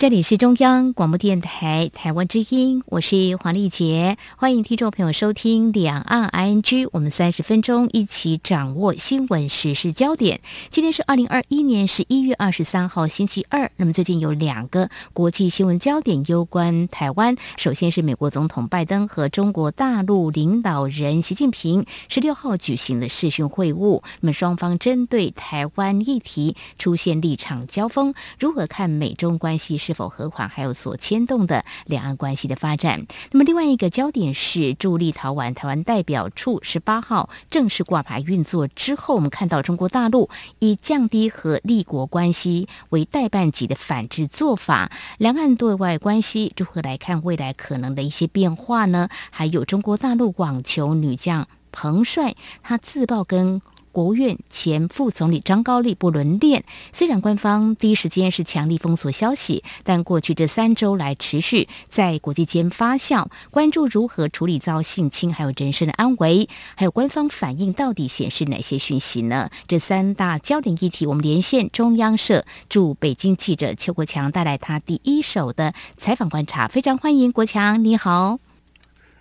这里是中央广播电台台湾之音，我是黄丽杰，欢迎听众朋友收听两岸 ING，我们三十分钟一起掌握新闻时事焦点。今天是二零二一年十一月二十三号星期二，那么最近有两个国际新闻焦点攸关台湾，首先是美国总统拜登和中国大陆领导人习近平十六号举行的视讯会晤，那么双方针对台湾议题出现立场交锋，如何看美中关系？是否和缓，还有所牵动的两岸关系的发展。那么，另外一个焦点是驻立陶宛台湾代表处十八号正式挂牌运作之后，我们看到中国大陆以降低和立国关系为代办级的反制做法，两岸对外关系如何来看未来可能的一些变化呢？还有中国大陆网球女将彭帅，她自曝跟。国务院前副总理张高丽不伦恋，虽然官方第一时间是强力封锁消息，但过去这三周来持续在国际间发酵，关注如何处理遭性侵，还有人身的安危，还有官方反应到底显示哪些讯息呢？这三大焦点议题，我们连线中央社驻北京记者邱国强，带来他第一手的采访观察，非常欢迎国强，你好。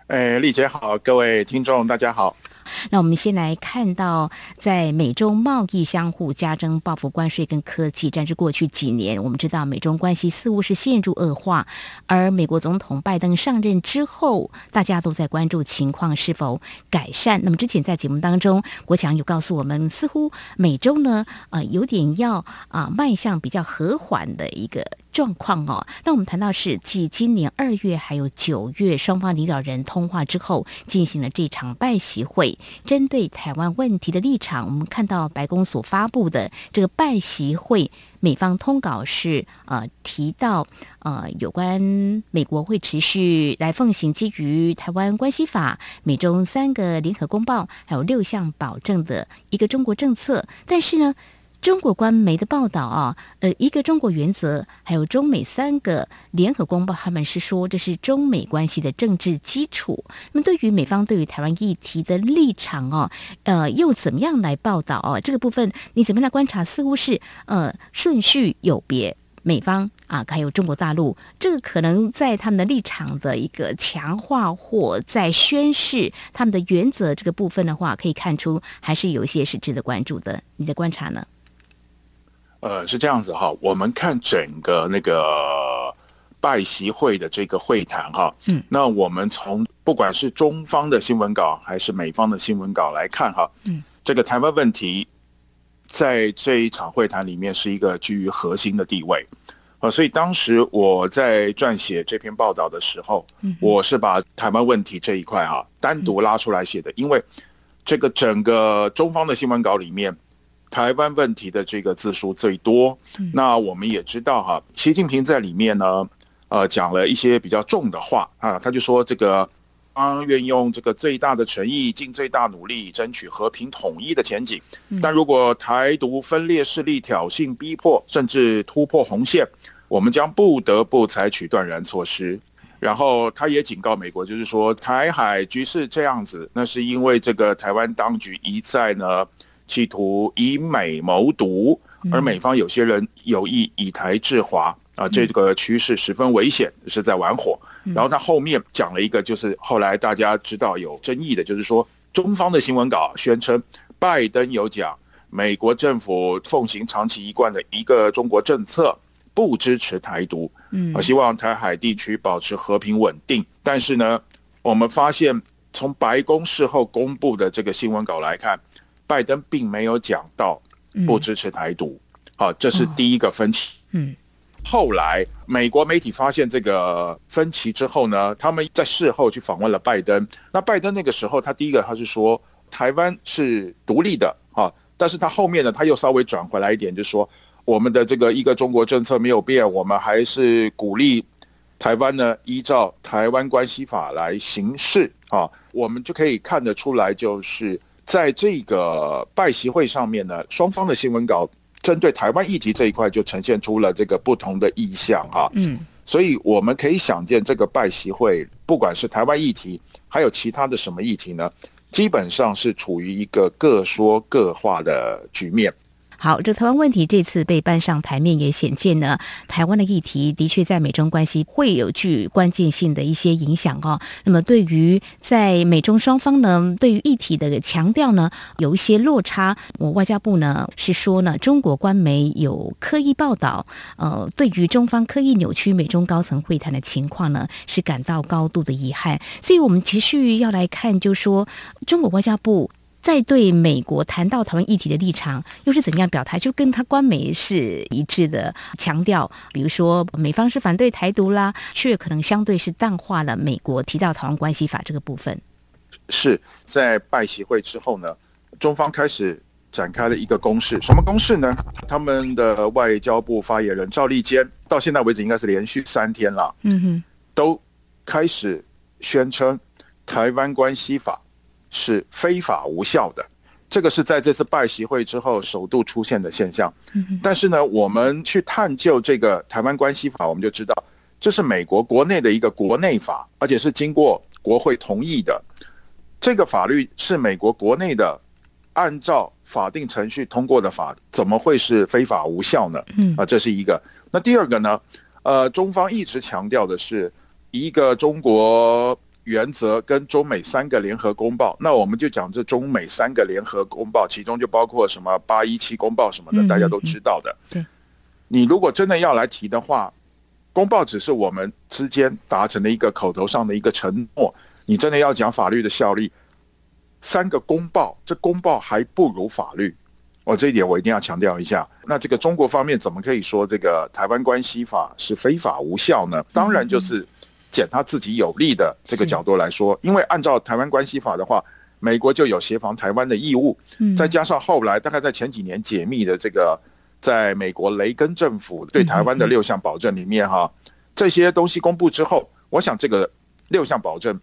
哎，丽姐好，各位听众大家好。那我们先来看到，在美中贸易相互加征报复关税跟科技战，是过去几年，我们知道美中关系似乎是陷入恶化。而美国总统拜登上任之后，大家都在关注情况是否改善。那么之前在节目当中，国强有告诉我们，似乎美洲呢，呃，有点要啊迈向比较和缓的一个。状况哦，那我们谈到是继今年二月还有九月双方领导人通话之后，进行了这场拜习会，针对台湾问题的立场，我们看到白宫所发布的这个拜习会，美方通稿是呃提到呃有关美国会持续来奉行基于台湾关系法、美中三个联合公报还有六项保证的一个中国政策，但是呢。中国官媒的报道啊，呃，一个中国原则，还有中美三个联合公报，他们是说这是中美关系的政治基础。那么，对于美方对于台湾议题的立场哦，呃，又怎么样来报道哦？这个部分你怎么样来观察？似乎是呃顺序有别，美方啊，还有中国大陆，这个可能在他们的立场的一个强化或在宣示他们的原则这个部分的话，可以看出还是有一些是值得关注的。你的观察呢？呃，是这样子哈，我们看整个那个拜习会的这个会谈哈，嗯，那我们从不管是中方的新闻稿还是美方的新闻稿来看哈，嗯，这个台湾问题在这一场会谈里面是一个居于核心的地位，啊，所以当时我在撰写这篇报道的时候，我是把台湾问题这一块哈单独拉出来写的，因为这个整个中方的新闻稿里面。台湾问题的这个字数最多，那我们也知道哈，习近平在里面呢，呃，讲了一些比较重的话啊，他就说这个，方愿用这个最大的诚意，尽最大努力争取和平统一的前景，但如果台独分裂势力挑衅逼迫，甚至突破红线，我们将不得不采取断然措施。然后他也警告美国，就是说台海局势这样子，那是因为这个台湾当局一再呢。企图以美谋独，而美方有些人有意以台制华啊，这个趋势十分危险，是在玩火。然后他后面讲了一个，就是后来大家知道有争议的，就是说中方的新闻稿宣称，拜登有讲美国政府奉行长期一贯的一个中国政策，不支持台独，嗯，希望台海地区保持和平稳定。但是呢，我们发现从白宫事后公布的这个新闻稿来看。拜登并没有讲到不支持台独，好，这是第一个分歧。嗯，后来美国媒体发现这个分歧之后呢，他们在事后去访问了拜登。那拜登那个时候，他第一个他是说台湾是独立的，啊，但是他后面呢，他又稍微转回来一点，就是说我们的这个一个中国政策没有变，我们还是鼓励台湾呢依照台湾关系法来行事。啊，我们就可以看得出来，就是。在这个拜习会上面呢，双方的新闻稿针对台湾议题这一块，就呈现出了这个不同的意向哈。嗯，所以我们可以想见，这个拜习会，不管是台湾议题，还有其他的什么议题呢，基本上是处于一个各说各话的局面。好，这台湾问题这次被搬上台面，也显见呢，台湾的议题的确在美中关系会有具关键性的一些影响哦。那么，对于在美中双方呢，对于议题的强调呢，有一些落差。我外交部呢是说呢，中国官媒有刻意报道，呃，对于中方刻意扭曲美中高层会谈的情况呢，是感到高度的遗憾。所以，我们继续要来看，就说中国外交部。在对美国谈到台湾议题的立场又是怎样表态？就跟他官媒是一致的，强调，比如说美方是反对台独啦，却可能相对是淡化了美国提到台湾关系法这个部分。是在拜习会之后呢，中方开始展开了一个攻势，什么攻势呢？他们的外交部发言人赵立坚到现在为止应该是连续三天了，嗯哼，都开始宣称台湾关系法。是非法无效的，这个是在这次拜习会之后首度出现的现象。但是呢，我们去探究这个台湾关系法，我们就知道这是美国国内的一个国内法，而且是经过国会同意的。这个法律是美国国内的，按照法定程序通过的法，怎么会是非法无效呢？啊，这是一个。那第二个呢？呃，中方一直强调的是一个中国。原则跟中美三个联合公报，那我们就讲这中美三个联合公报，其中就包括什么八一七公报什么的，大家都知道的。对，你如果真的要来提的话，公报只是我们之间达成的一个口头上的一个承诺，你真的要讲法律的效力，三个公报，这公报还不如法律。我这一点我一定要强调一下。那这个中国方面怎么可以说这个台湾关系法是非法无效呢？当然就是。捡他自己有利的这个角度来说，因为按照台湾关系法的话，美国就有协防台湾的义务。嗯，再加上后来大概在前几年解密的这个，在美国雷根政府对台湾的六项保证里面，哈，这些东西公布之后，我想这个六项保证，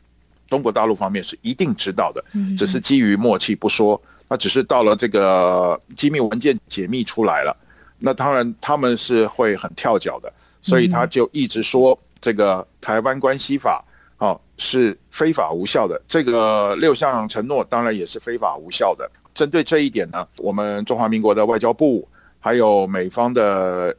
中国大陆方面是一定知道的，只是基于默契不说。那只是到了这个机密文件解密出来了，那当然他们是会很跳脚的，所以他就一直说。这个台湾关系法，哦，是非法无效的。这个六项承诺当然也是非法无效的。针对这一点呢，我们中华民国的外交部，还有美方的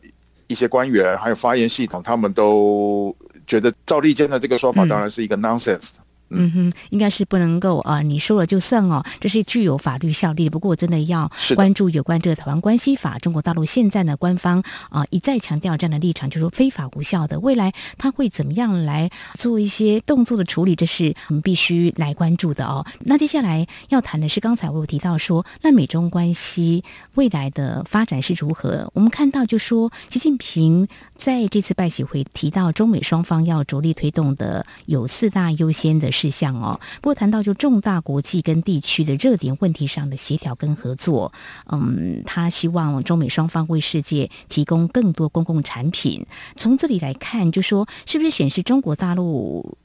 一些官员，还有发言系统，他们都觉得赵立坚的这个说法当然是一个 nonsense。嗯哼，应该是不能够啊，你说了就算哦，这是具有法律效力。不过真的要关注有关这个台湾关系法，中国大陆现在呢官方啊一再强调这样的立场，就说非法无效的。未来他会怎么样来做一些动作的处理，这是我们必须来关注的哦。那接下来要谈的是，刚才我有提到说，那美中关系未来的发展是如何？我们看到就说，习近平在这次拜喜会提到，中美双方要着力推动的有四大优先的。事项哦，不过谈到就重大国际跟地区的热点问题上的协调跟合作，嗯，他希望中美双方为世界提供更多公共产品。从这里来看，就说是不是显示中国大陆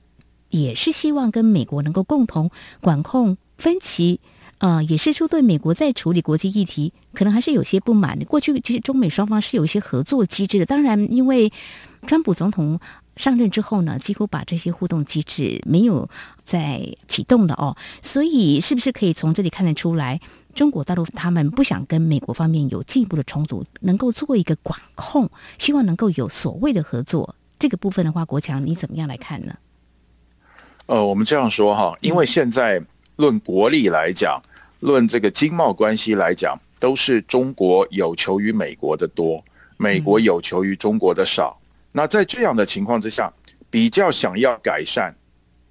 也是希望跟美国能够共同管控分歧？呃，也是说对美国在处理国际议题可能还是有些不满的。过去其实中美双方是有一些合作机制的，当然因为川普总统。上任之后呢，几乎把这些互动机制没有再启动了哦，所以是不是可以从这里看得出来，中国大陆他们不想跟美国方面有进一步的冲突，能够做一个管控，希望能够有所谓的合作。这个部分的话，国强你怎么样来看呢？呃，我们这样说哈，因为现在论国力来讲，论这个经贸关系来讲，都是中国有求于美国的多，美国有求于中国的少。那在这样的情况之下，比较想要改善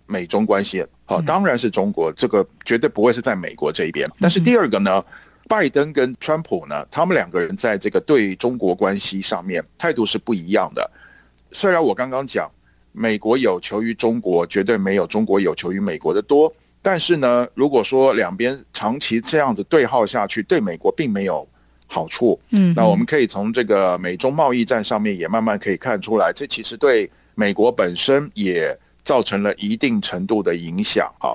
美中关系，好，当然是中国，这个绝对不会是在美国这一边。但是第二个呢，拜登跟川普呢，他们两个人在这个对中国关系上面态度是不一样的。虽然我刚刚讲美国有求于中国，绝对没有中国有求于美国的多，但是呢，如果说两边长期这样子对号下去，对美国并没有。好处，嗯，那我们可以从这个美中贸易战上面也慢慢可以看出来，这其实对美国本身也造成了一定程度的影响，哈。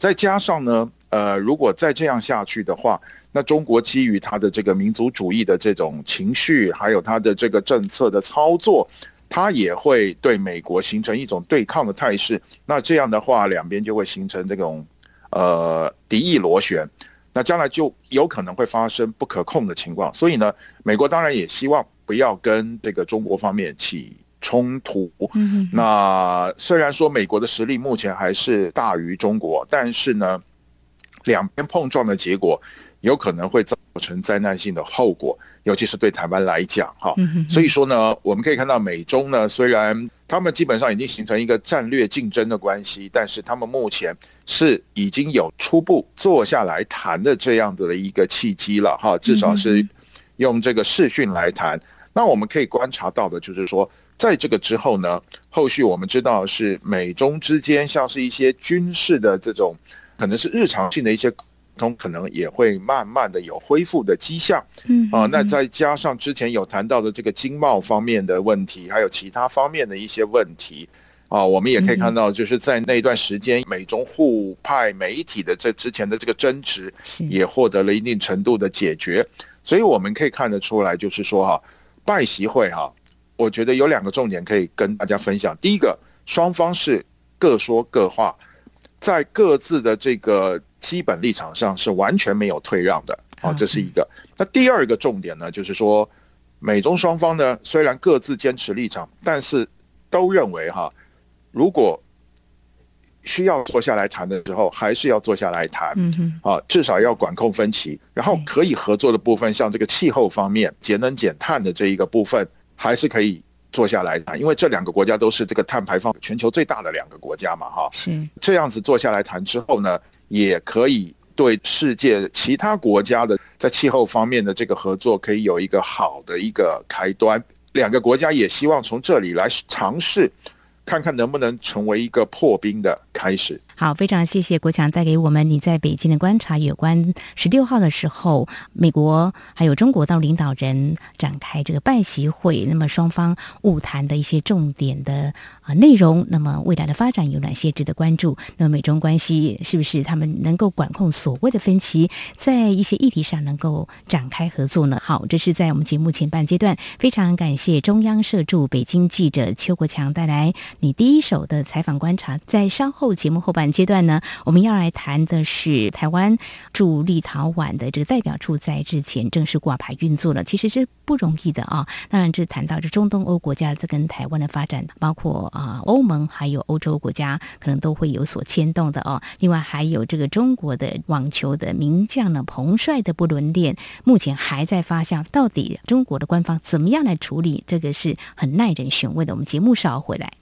再加上呢，呃，如果再这样下去的话，那中国基于它的这个民族主义的这种情绪，还有它的这个政策的操作，它也会对美国形成一种对抗的态势。那这样的话，两边就会形成这种呃敌意螺旋，那将来就有可能会发生不可控的情况。所以呢，美国当然也希望不要跟这个中国方面起冲突。嗯，那虽然说美国的实力目前还是大于中国，但是呢，两边碰撞的结果。有可能会造成灾难性的后果，尤其是对台湾来讲，哈。所以说呢，我们可以看到美中呢，虽然他们基本上已经形成一个战略竞争的关系，但是他们目前是已经有初步坐下来谈的这样子的一个契机了，哈。至少是用这个视讯来谈。那我们可以观察到的就是说，在这个之后呢，后续我们知道是美中之间像是一些军事的这种，可能是日常性的一些。通可能也会慢慢的有恢复的迹象，嗯啊，那再加上之前有谈到的这个经贸方面的问题，还有其他方面的一些问题，啊，我们也可以看到，就是在那段时间，美中互派媒体的这之前的这个争执，也获得了一定程度的解决，所以我们可以看得出来，就是说哈，拜习会哈，我觉得有两个重点可以跟大家分享，第一个，双方是各说各话，在各自的这个。基本立场上是完全没有退让的啊，这是一个。那第二个重点呢，就是说，美中双方呢虽然各自坚持立场，但是都认为哈，如果需要坐下来谈的时候，还是要坐下来谈，啊，至少要管控分歧，然后可以合作的部分，像这个气候方面、节能减碳的这一个部分，还是可以坐下来谈，因为这两个国家都是这个碳排放全球最大的两个国家嘛，哈，是。这样子坐下来谈之后呢。也可以对世界其他国家的在气候方面的这个合作，可以有一个好的一个开端。两个国家也希望从这里来尝试。看看能不能成为一个破冰的开始。好，非常谢谢国强带给我们你在北京的观察，有关十六号的时候，美国还有中国到领导人展开这个拜习会，那么双方晤谈的一些重点的啊内容，那么未来的发展有哪些值得关注？那么美中关系是不是他们能够管控所谓的分歧，在一些议题上能够展开合作呢？好，这是在我们节目前半阶段，非常感谢中央社驻北京记者邱国强带来。你第一手的采访观察，在稍后节目后半阶段呢，我们要来谈的是台湾驻立陶宛的这个代表处在日前正式挂牌运作了，其实是不容易的啊。当然，这谈到这中东欧国家这跟台湾的发展，包括啊欧盟还有欧洲国家，可能都会有所牵动的哦。另外，还有这个中国的网球的名将呢，彭帅的不伦恋，目前还在发酵，到底中国的官方怎么样来处理？这个是很耐人寻味的。我们节目稍后回来。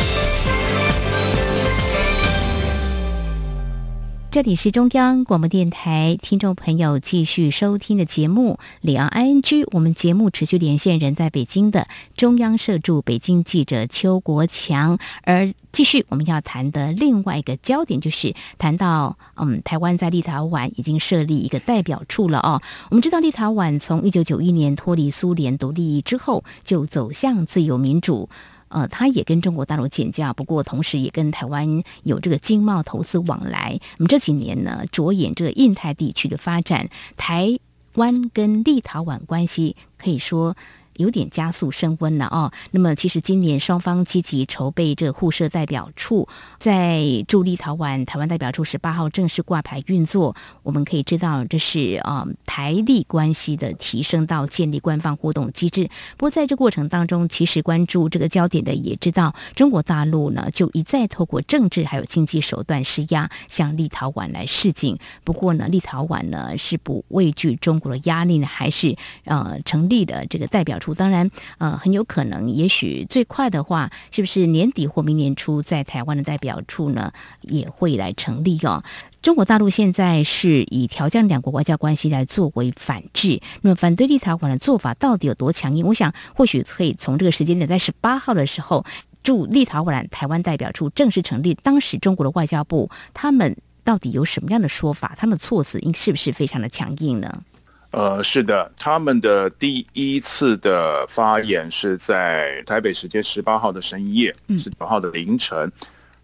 这里是中央广播电台听众朋友继续收听的节目《两岸 ING》，我们节目持续连线人在北京的中央社驻北京记者邱国强，而继续我们要谈的另外一个焦点就是谈到，嗯，台湾在立陶宛已经设立一个代表处了哦。我们知道立陶宛从一九九一年脱离苏联独立之后，就走向自由民主。呃，他也跟中国大陆建交，不过同时也跟台湾有这个经贸投资往来。那么这几年呢，着眼这个印太地区的发展，台湾跟立陶宛关系可以说。有点加速升温了哦。那么，其实今年双方积极筹备这互设代表处，在驻立陶宛台湾代表处十八号正式挂牌运作。我们可以知道，这是啊台立关系的提升到建立官方互动机制。不过，在这过程当中，其实关注这个焦点的也知道，中国大陆呢就一再透过政治还有经济手段施压，向立陶宛来示警。不过呢，立陶宛呢是不畏惧中国的压力呢，还是呃成立了这个代表。当然，呃，很有可能，也许最快的话，是不是年底或明年初，在台湾的代表处呢，也会来成立哦。中国大陆现在是以调降两国外交关系来作为反制，那么反对立陶宛的做法到底有多强硬？我想，或许可以从这个时间点，在十八号的时候，驻立陶宛台湾代表处正式成立，当时中国的外交部他们到底有什么样的说法？他们的措辞应是不是非常的强硬呢？呃，是的，他们的第一次的发言是在台北时间十八号的深夜，十九号的凌晨。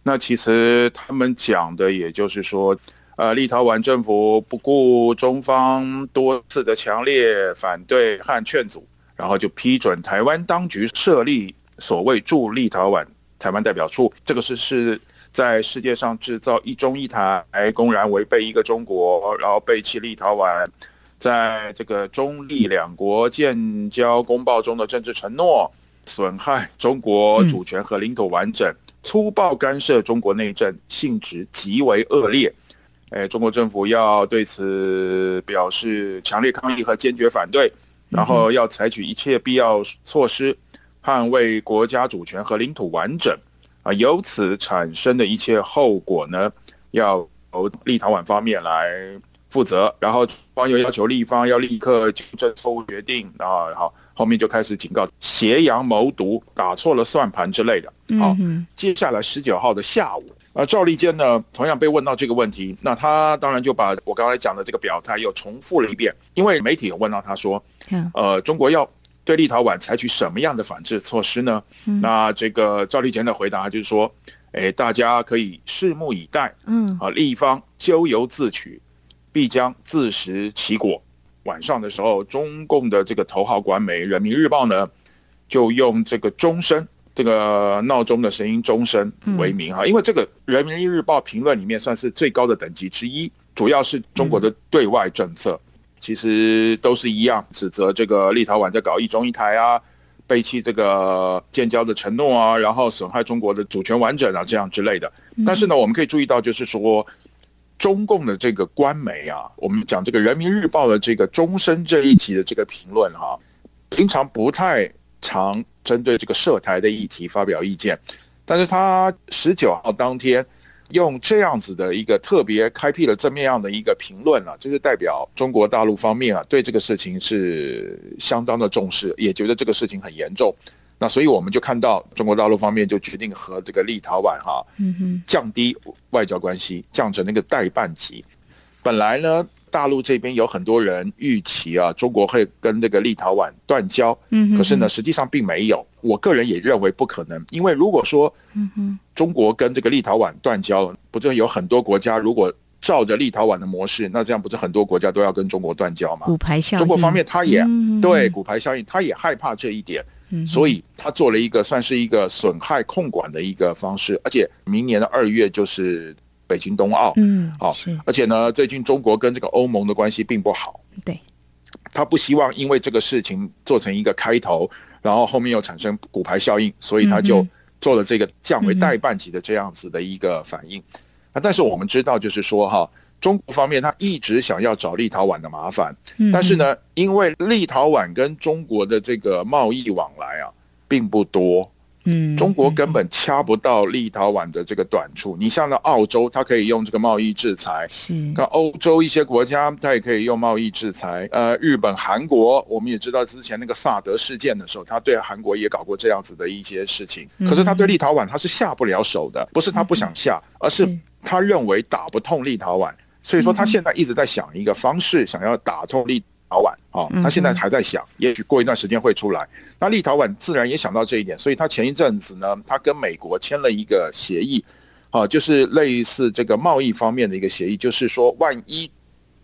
那其实他们讲的，也就是说，呃，立陶宛政府不顾中方多次的强烈反对和劝阻，然后就批准台湾当局设立所谓驻立陶宛台湾代表处。这个是是在世界上制造一中一台，公然违背一个中国，然后背弃立陶宛。在这个中立两国建交公报中的政治承诺，损害中国主权和领土完整，粗暴干涉中国内政，性质极为恶劣。哎，中国政府要对此表示强烈抗议和坚决反对，然后要采取一切必要措施，捍卫国家主权和领土完整。啊，由此产生的一切后果呢，要由立陶宛方面来。负责，然后方又要求立方要立刻纠正错误决定啊，好，后面就开始警告挟洋谋独、打错了算盘之类的。好，接下来十九号的下午，呃，赵立坚呢同样被问到这个问题，那他当然就把我刚才讲的这个表态又重复了一遍，因为媒体有问到他说，呃，中国要对立陶宛采取什么样的反制措施呢？那这个赵立坚的回答就是说，哎，大家可以拭目以待。嗯，啊，立方咎由自取。必将自食其果。晚上的时候，中共的这个头号官媒《人民日报》呢，就用这个钟声，这个闹钟的声音钟声为名哈，因为这个《人民日报》评论里面算是最高的等级之一，主要是中国的对外政策，其实都是一样，指责这个立陶宛在搞一中一台啊，背弃这个建交的承诺啊，然后损害中国的主权完整啊，这样之类的。但是呢，我们可以注意到，就是说。中共的这个官媒啊，我们讲这个人民日报的这个终身这一期的这个评论哈，平常不太常针对这个涉台的议题发表意见，但是他十九号当天用这样子的一个特别开辟了这么样的一个评论啊，就是代表中国大陆方面啊对这个事情是相当的重视，也觉得这个事情很严重。那所以我们就看到中国大陆方面就决定和这个立陶宛哈，降低外交关系，降成那个代办级。本来呢，大陆这边有很多人预期啊，中国会跟这个立陶宛断交，可是呢，实际上并没有。我个人也认为不可能，因为如果说中国跟这个立陶宛断交，不就有很多国家如果照着立陶宛的模式，那这样不是很多国家都要跟中国断交吗？骨牌效应，中国方面他也对骨牌效应，他也害怕这一点。所以他做了一个算是一个损害控管的一个方式，而且明年的二月就是北京冬奥，嗯，好，而且呢，最近中国跟这个欧盟的关系并不好，对，他不希望因为这个事情做成一个开头，然后后面又产生骨牌效应，所以他就做了这个降为代办级的这样子的一个反应。啊，但是我们知道，就是说哈。中国方面，他一直想要找立陶宛的麻烦，但是呢，因为立陶宛跟中国的这个贸易往来啊，并不多。嗯，中国根本掐不到立陶宛的这个短处。你像那澳洲，它可以用这个贸易制裁；那欧洲一些国家，它也可以用贸易制裁。呃，日本、韩国，我们也知道之前那个萨德事件的时候，他对韩国也搞过这样子的一些事情。可是他对立陶宛，他是下不了手的，不是他不想下，而是他认为打不痛立陶宛。所以说，他现在一直在想一个方式，想要打通立陶宛啊。他现在还在想，也许过一段时间会出来。那立陶宛自然也想到这一点，所以他前一阵子呢，他跟美国签了一个协议，啊，就是类似这个贸易方面的一个协议，就是说，万一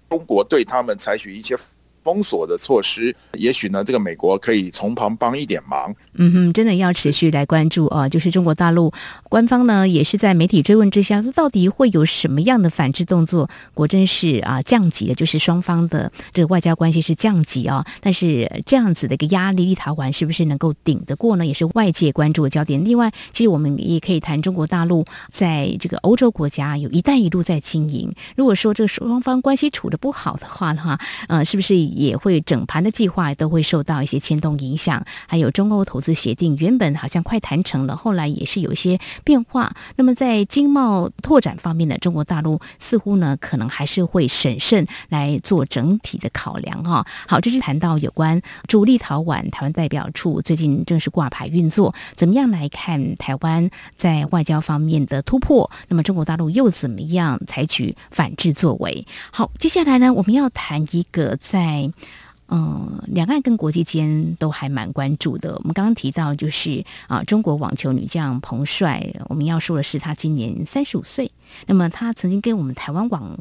中国对他们采取一些。封锁的措施，也许呢，这个美国可以从旁帮一点忙。嗯哼，真的要持续来关注啊！就是中国大陆官方呢，也是在媒体追问之下，说到底会有什么样的反制动作？果真是啊，降级的，就是双方的这个外交关系是降级啊。但是这样子的一个压力，立陶宛是不是能够顶得过呢？也是外界关注的焦点。另外，其实我们也可以谈中国大陆在这个欧洲国家有一带一路在经营。如果说这个双方关系处的不好的话，哈，呃，是不是？也会整盘的计划都会受到一些牵动影响，还有中欧投资协定，原本好像快谈成了，后来也是有一些变化。那么在经贸拓展方面呢，中国大陆似乎呢可能还是会审慎来做整体的考量哈。好，这是谈到有关驻立陶宛台湾代表处最近正式挂牌运作，怎么样来看台湾在外交方面的突破？那么中国大陆又怎么样采取反制作为？好，接下来呢，我们要谈一个在。嗯，两岸跟国际间都还蛮关注的。我们刚刚提到，就是啊，中国网球女将彭帅，我们要说的是，她今年三十五岁。那么，她曾经跟我们台湾网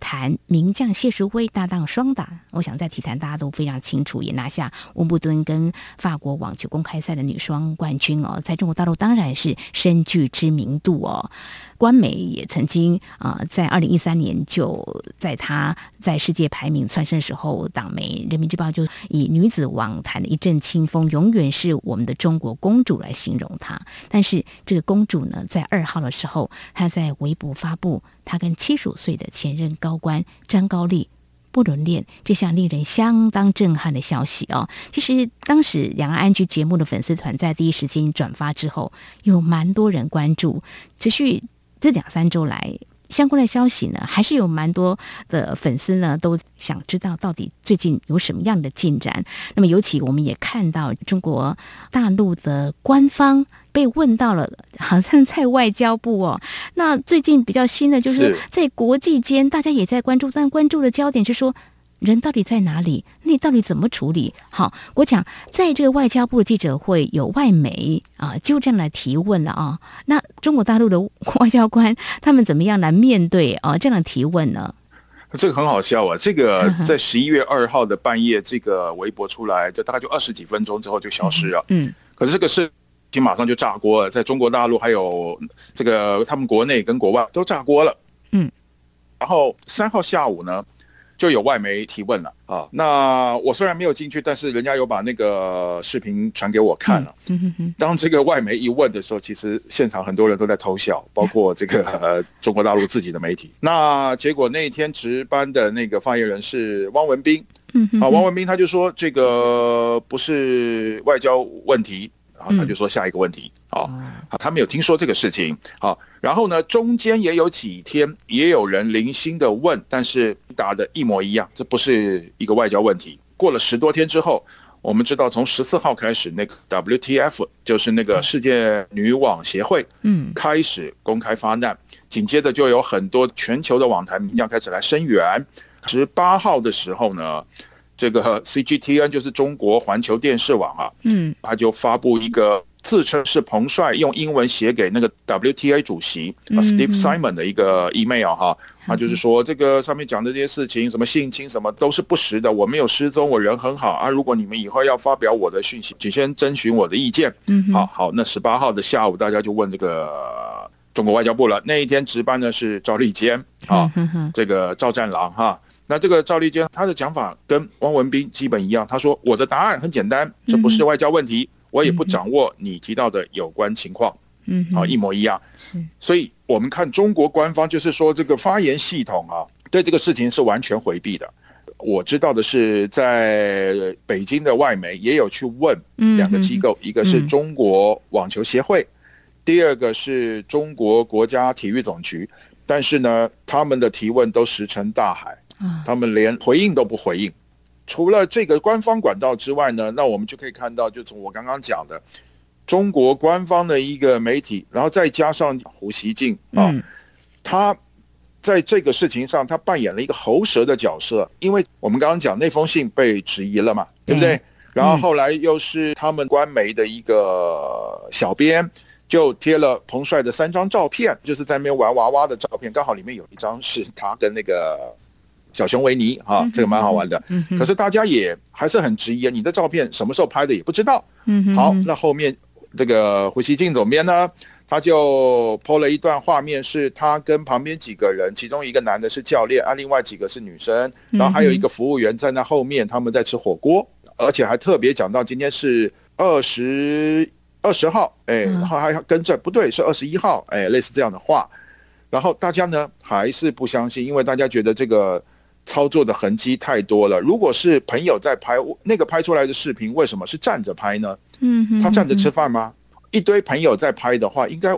坛名将谢淑薇搭档双打。我想在体坛大家都非常清楚，也拿下温布顿跟法国网球公开赛的女双冠军哦。在中国大陆当然是深具知名度哦。官媒也曾经啊，在二零一三年就在她在世界排名蹿升的时候，党媒《人民日报》就以女子网坛的一阵清风，永远是我们的中国公主来形容她。但是这个公主呢，在二号的时候，她在微博发布她跟七十五岁的前任高官张高丽不伦恋这项令人相当震撼的消息哦。其实当时两岸安居节目的粉丝团在第一时间转发之后，有蛮多人关注，持续。这两三周来，相关的消息呢，还是有蛮多的粉丝呢都想知道到底最近有什么样的进展。那么，尤其我们也看到中国大陆的官方被问到了，好像在外交部哦。那最近比较新的就是在国际间，大家也在关注，但关注的焦点是说。人到底在哪里？你到底怎么处理？好，我讲，在这个外交部记者会有外媒啊，就这样来提问了啊。那中国大陆的外交官他们怎么样来面对啊这样的提问呢？这个很好笑啊！这个在十一月二号的半夜，这个微博出来，这大概就二十几分钟之后就消失了。嗯，可是这个事情马上就炸锅了，在中国大陆还有这个他们国内跟国外都炸锅了。嗯，然后三号下午呢？就有外媒提问了啊，那我虽然没有进去，但是人家有把那个视频传给我看了。当这个外媒一问的时候，其实现场很多人都在偷笑，包括这个 呃中国大陆自己的媒体。那结果那一天值班的那个发言人是汪文斌，啊，汪文斌他就说这个不是外交问题。然后他就说下一个问题，好，好，他没有听说这个事情，好，然后呢，中间也有几天也有人零星的问，但是答的一模一样，这不是一个外交问题。过了十多天之后，我们知道从十四号开始，那个 WTF 就是那个世界女网协会，嗯，开始公开发难，紧接着就有很多全球的网坛名将开始来声援。十八号的时候呢。这个 CGTN 就是中国环球电视网啊，嗯，他就发布一个自称是彭帅用英文写给那个 WTA 主席 Steve Simon 的一个 email 哈，他就是说这个上面讲的这些事情，什么性侵什么都是不实的，我没有失踪，我人很好啊。如果你们以后要发表我的讯息，请先征询我的意见。嗯，好好，那十八号的下午，大家就问这个中国外交部了。那一天值班的是赵立坚啊，这个赵战狼哈。那这个赵立坚他的讲法跟汪文斌基本一样，他说我的答案很简单，这不是外交问题，我也不掌握你提到的有关情况，嗯，好一模一样，所以我们看中国官方就是说这个发言系统啊，对这个事情是完全回避的。我知道的是，在北京的外媒也有去问两个机构，一个是中国网球协会，第二个是中国国家体育总局，但是呢，他们的提问都石沉大海。他们连回应都不回应，除了这个官方管道之外呢，那我们就可以看到，就从我刚刚讲的中国官方的一个媒体，然后再加上胡锡进啊，他在这个事情上他扮演了一个喉舌的角色，因为我们刚刚讲那封信被质疑了嘛，对不对？然后后来又是他们官媒的一个小编就贴了彭帅的三张照片，就是在那边玩娃娃的照片，刚好里面有一张是他跟那个。小熊维尼哈，这个蛮好玩的。可是大家也还是很质疑啊，你的照片什么时候拍的也不知道。好，那后面这个胡锡进总编呢，他就 po 了一段画面，是他跟旁边几个人，其中一个男的是教练，啊，另外几个是女生，然后还有一个服务员在那后面，他们在吃火锅，而且还特别讲到今天是二十二十号，哎，然后还跟着不对，是二十一号，哎，类似这样的话，然后大家呢还是不相信，因为大家觉得这个。操作的痕迹太多了。如果是朋友在拍那个拍出来的视频，为什么是站着拍呢？嗯，他站着吃饭吗？一堆朋友在拍的话，应该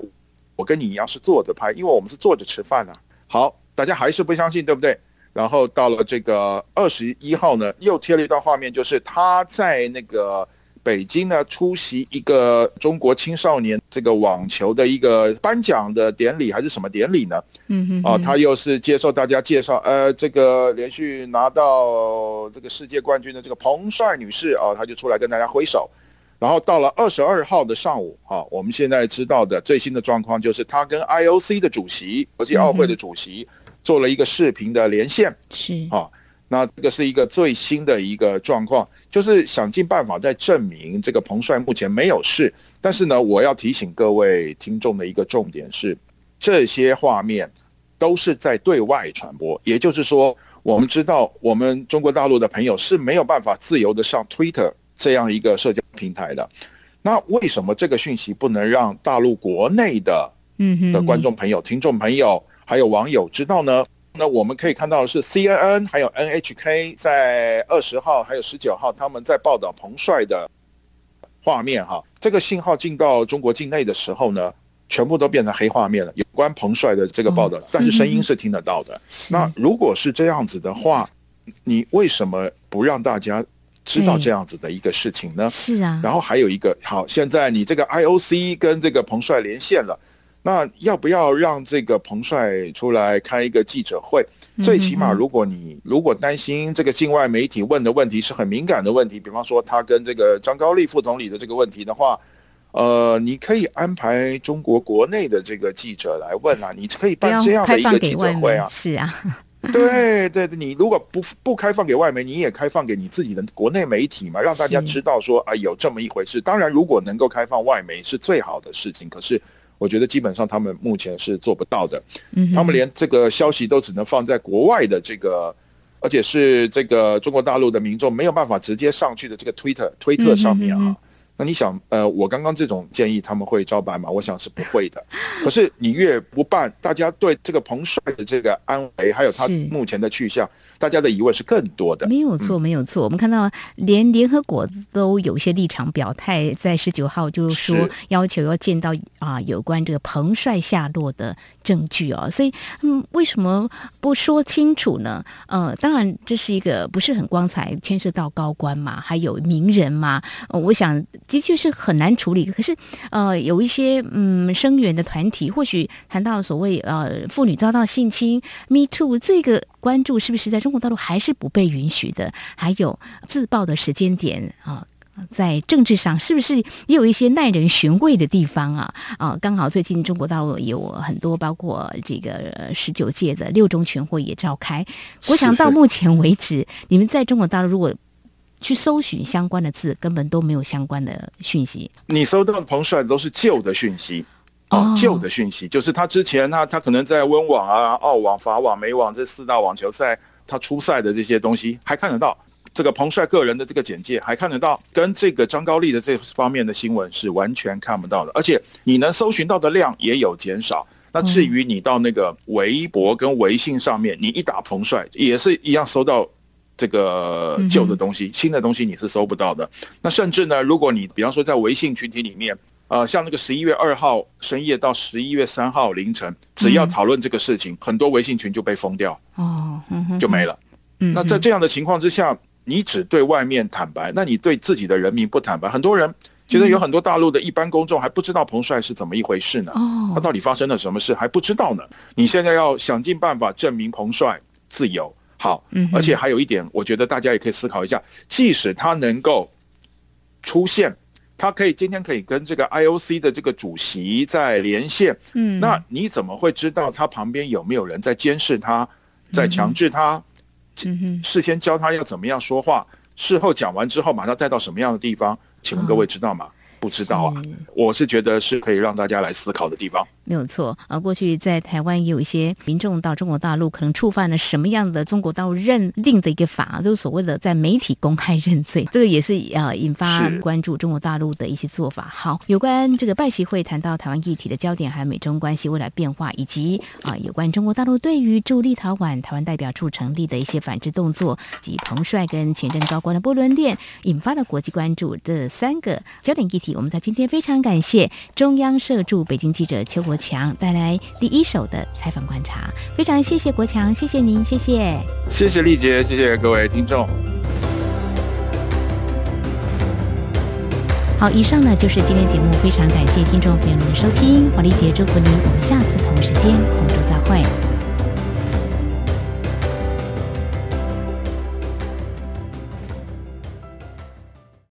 我跟你一样是坐着拍，因为我们是坐着吃饭啊。好，大家还是不相信，对不对？然后到了这个二十一号呢，又贴了一段画面，就是他在那个北京呢出席一个中国青少年这个网球的一个颁奖的典礼，还是什么典礼呢？嗯哼，啊，他又是接受大家介绍，呃，这个连续拿到这个世界冠军的这个彭帅女士啊，她就出来跟大家挥手。然后到了二十二号的上午，啊，我们现在知道的最新的状况就是他跟 IOC 的主席，国际奥会的主席。做了一个视频的连线，是啊，那这个是一个最新的一个状况，就是想尽办法在证明这个彭帅目前没有事。但是呢，我要提醒各位听众的一个重点是，这些画面都是在对外传播，也就是说，我们知道我们中国大陆的朋友是没有办法自由的上 Twitter 这样一个社交平台的。那为什么这个讯息不能让大陆国内的嗯的观众朋友、听众朋友？还有网友知道呢？那我们可以看到的是，CNN 还有 NHK 在二十号还有十九号他们在报道彭帅的画面哈。这个信号进到中国境内的时候呢，全部都变成黑画面了。有关彭帅的这个报道，但是声音是听得到的。那如果是这样子的话，你为什么不让大家知道这样子的一个事情呢？是啊。然后还有一个，好，现在你这个 IOC 跟这个彭帅连线了。那要不要让这个彭帅出来开一个记者会？最起码，如果你如果担心这个境外媒体问的问题是很敏感的问题，比方说他跟这个张高丽副总理的这个问题的话，呃，你可以安排中国国内的这个记者来问啊，你可以办这样的一个记者会啊。是啊，对对对，你如果不不开放给外媒，你也开放给你自己的国内媒体嘛，让大家知道说啊有这么一回事。当然，如果能够开放外媒是最好的事情，可是。我觉得基本上他们目前是做不到的，他们连这个消息都只能放在国外的这个，而且是这个中国大陆的民众没有办法直接上去的这个推特推特上面啊。那你想，呃，我刚刚这种建议他们会照办吗？我想是不会的。可是你越不办，大家对这个彭帅的这个安危，还有他目前的去向，大家的疑问是更多的。没有错，没有错。我们看到连联合国都有些立场表态，在十九号就是说要求要见到啊有关这个彭帅下落的证据哦。所以，嗯，为什么不说清楚呢？呃，当然这是一个不是很光彩，牵涉到高官嘛，还有名人嘛。呃，我想。的确是很难处理，可是，呃，有一些嗯声援的团体，或许谈到所谓呃妇女遭到性侵，Me Too 这个关注是不是在中国大陆还是不被允许的？还有自爆的时间点啊，在政治上是不是也有一些耐人寻味的地方啊？啊，刚好最近中国大陆有很多，包括这个十九届的六中全会也召开。我想到目前为止，你们在中国大陆如果去搜寻相关的字，根本都没有相关的讯息。你搜到的彭帅都是旧的讯息，哦，旧的讯息就是他之前他他可能在温网啊、澳网、法网、美网这四大网球赛他出赛的这些东西还看得到。这个彭帅个人的这个简介还看得到，跟这个张高丽的这方面的新闻是完全看不到的。而且你能搜寻到的量也有减少。那至于你到那个微博跟微信上面，你一打彭帅也是一样搜到。这个旧的东西，新的东西你是搜不到的。那甚至呢，如果你比方说在微信群体里面，呃，像那个十一月二号深夜到十一月三号凌晨，只要讨论这个事情，很多微信群就被封掉，哦，就没了。嗯那在这样的情况之下，你只对外面坦白，那你对自己的人民不坦白，很多人其实有很多大陆的一般公众还不知道彭帅是怎么一回事呢？哦，他到底发生了什么事还不知道呢？你现在要想尽办法证明彭帅自由。好，而且还有一点，我觉得大家也可以思考一下，即使他能够出现，他可以今天可以跟这个 IOC 的这个主席在连线，嗯，那你怎么会知道他旁边有没有人在监视他，在强制他，嗯事先教他要怎么样说话，事后讲完之后把他带到什么样的地方？请问各位知道吗？不知道啊，我是觉得是可以让大家来思考的地方。没有错啊。过去在台湾也有一些民众到中国大陆，可能触犯了什么样的中国大陆认定的一个法，就是所谓的在媒体公开认罪，这个也是呃引发关注中国大陆的一些做法。好，有关这个拜习会谈到台湾议题的焦点，还有美中关系未来变化，以及啊有关中国大陆对于驻立陶宛台湾代表处成立的一些反制动作，及彭帅跟前任高官的波伦恋，引发了国际关注。这三个焦点议题，我们在今天非常感谢中央社驻北京记者邱国强带来第一手的采访观察，非常谢谢国强，谢谢您，谢谢，谢谢丽杰，谢谢各位听众。好，以上呢就是今天节目，非常感谢听众朋友们的收听，华丽杰祝福您，我们下次同一时间空中再会。